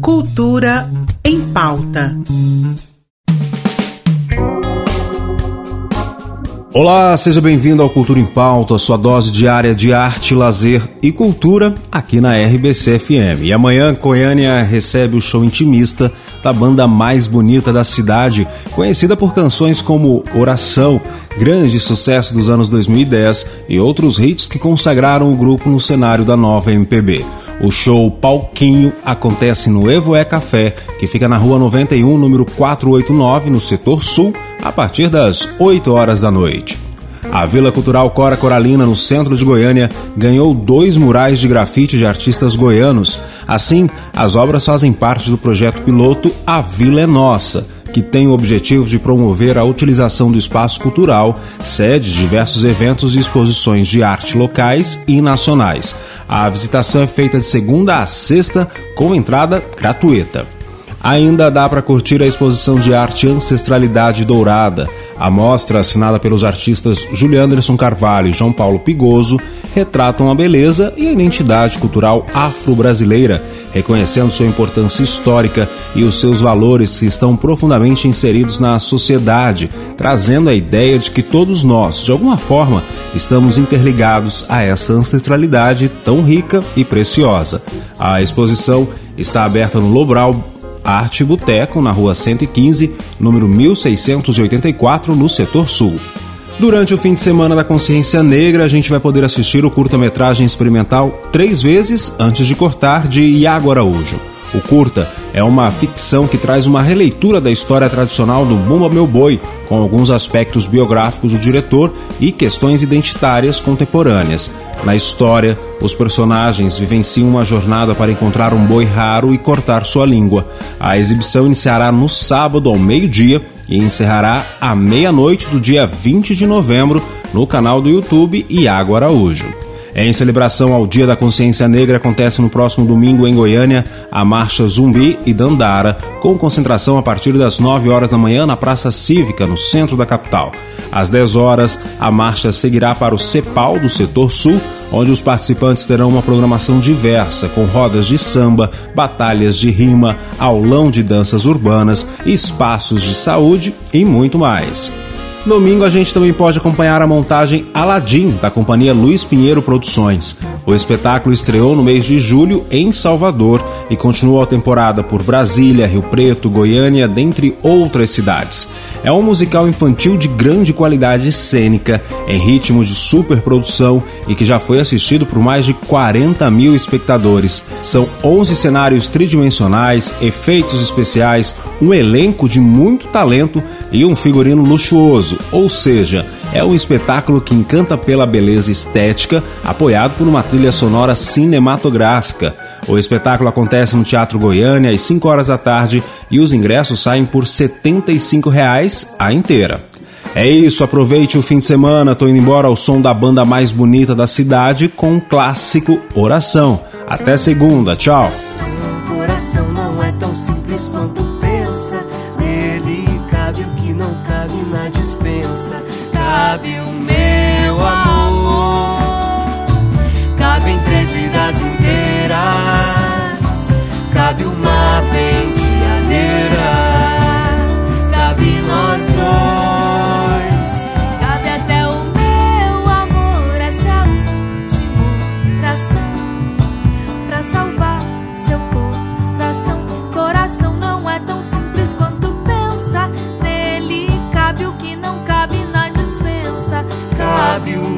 Cultura em pauta. Olá, seja bem-vindo ao Cultura em Pauta, sua dose diária de arte, lazer e cultura aqui na RBC FM. E amanhã, Goiânia recebe o show intimista da banda mais bonita da cidade, conhecida por canções como Oração, grande sucesso dos anos 2010 e outros hits que consagraram o grupo no cenário da nova MPB. O show Palquinho acontece no Evoé Café, que fica na rua 91, número 489, no setor sul, a partir das 8 horas da noite. A Vila Cultural Cora Coralina, no centro de Goiânia, ganhou dois murais de grafite de artistas goianos. Assim, as obras fazem parte do projeto piloto A Vila é Nossa, que tem o objetivo de promover a utilização do espaço cultural, sede de diversos eventos e exposições de arte locais e nacionais. A visitação é feita de segunda a sexta, com entrada gratuita. Ainda dá para curtir a exposição de arte Ancestralidade Dourada. A mostra, assinada pelos artistas Julian Anderson Carvalho e João Paulo Pigoso, retratam a beleza e a identidade cultural afro-brasileira, reconhecendo sua importância histórica e os seus valores que estão profundamente inseridos na sociedade, trazendo a ideia de que todos nós, de alguma forma, estamos interligados a essa ancestralidade tão rica e preciosa. A exposição está aberta no Lobral Arte Boteco, na rua 115, número 1684, no setor sul. Durante o fim de semana da Consciência Negra, a gente vai poder assistir o curta-metragem experimental Três Vezes Antes de Cortar, de Iago Araújo. O curta é uma ficção que traz uma releitura da história tradicional do Bumba Meu Boi, com alguns aspectos biográficos do diretor e questões identitárias contemporâneas. Na história, os personagens vivenciam uma jornada para encontrar um boi raro e cortar sua língua. A exibição iniciará no sábado ao meio-dia e encerrará à meia-noite do dia 20 de novembro no canal do YouTube Iago Araújo. Em celebração ao Dia da Consciência Negra, acontece no próximo domingo em Goiânia a Marcha Zumbi e Dandara, com concentração a partir das 9 horas da manhã na Praça Cívica, no centro da capital. Às 10 horas, a marcha seguirá para o CEPAL do setor sul, onde os participantes terão uma programação diversa, com rodas de samba, batalhas de rima, aulão de danças urbanas, espaços de saúde e muito mais. Domingo a gente também pode acompanhar a montagem Aladim, da companhia Luiz Pinheiro Produções. O espetáculo estreou no mês de julho em Salvador e continuou a temporada por Brasília, Rio Preto, Goiânia, dentre outras cidades. É um musical infantil de grande qualidade cênica, em ritmo de superprodução e que já foi assistido por mais de 40 mil espectadores. São 11 cenários tridimensionais, efeitos especiais, um elenco de muito talento e um figurino luxuoso, ou seja, é um espetáculo que encanta pela beleza estética, apoiado por uma trilha sonora cinematográfica. O espetáculo acontece no Teatro Goiânia às 5 horas da tarde e os ingressos saem por 75 reais a inteira. É isso, aproveite o fim de semana, tô indo embora ao som da banda mais bonita da cidade com o clássico Oração. Até segunda, tchau. O que não cabe na dispensa. Cabe o meu amor. Cabe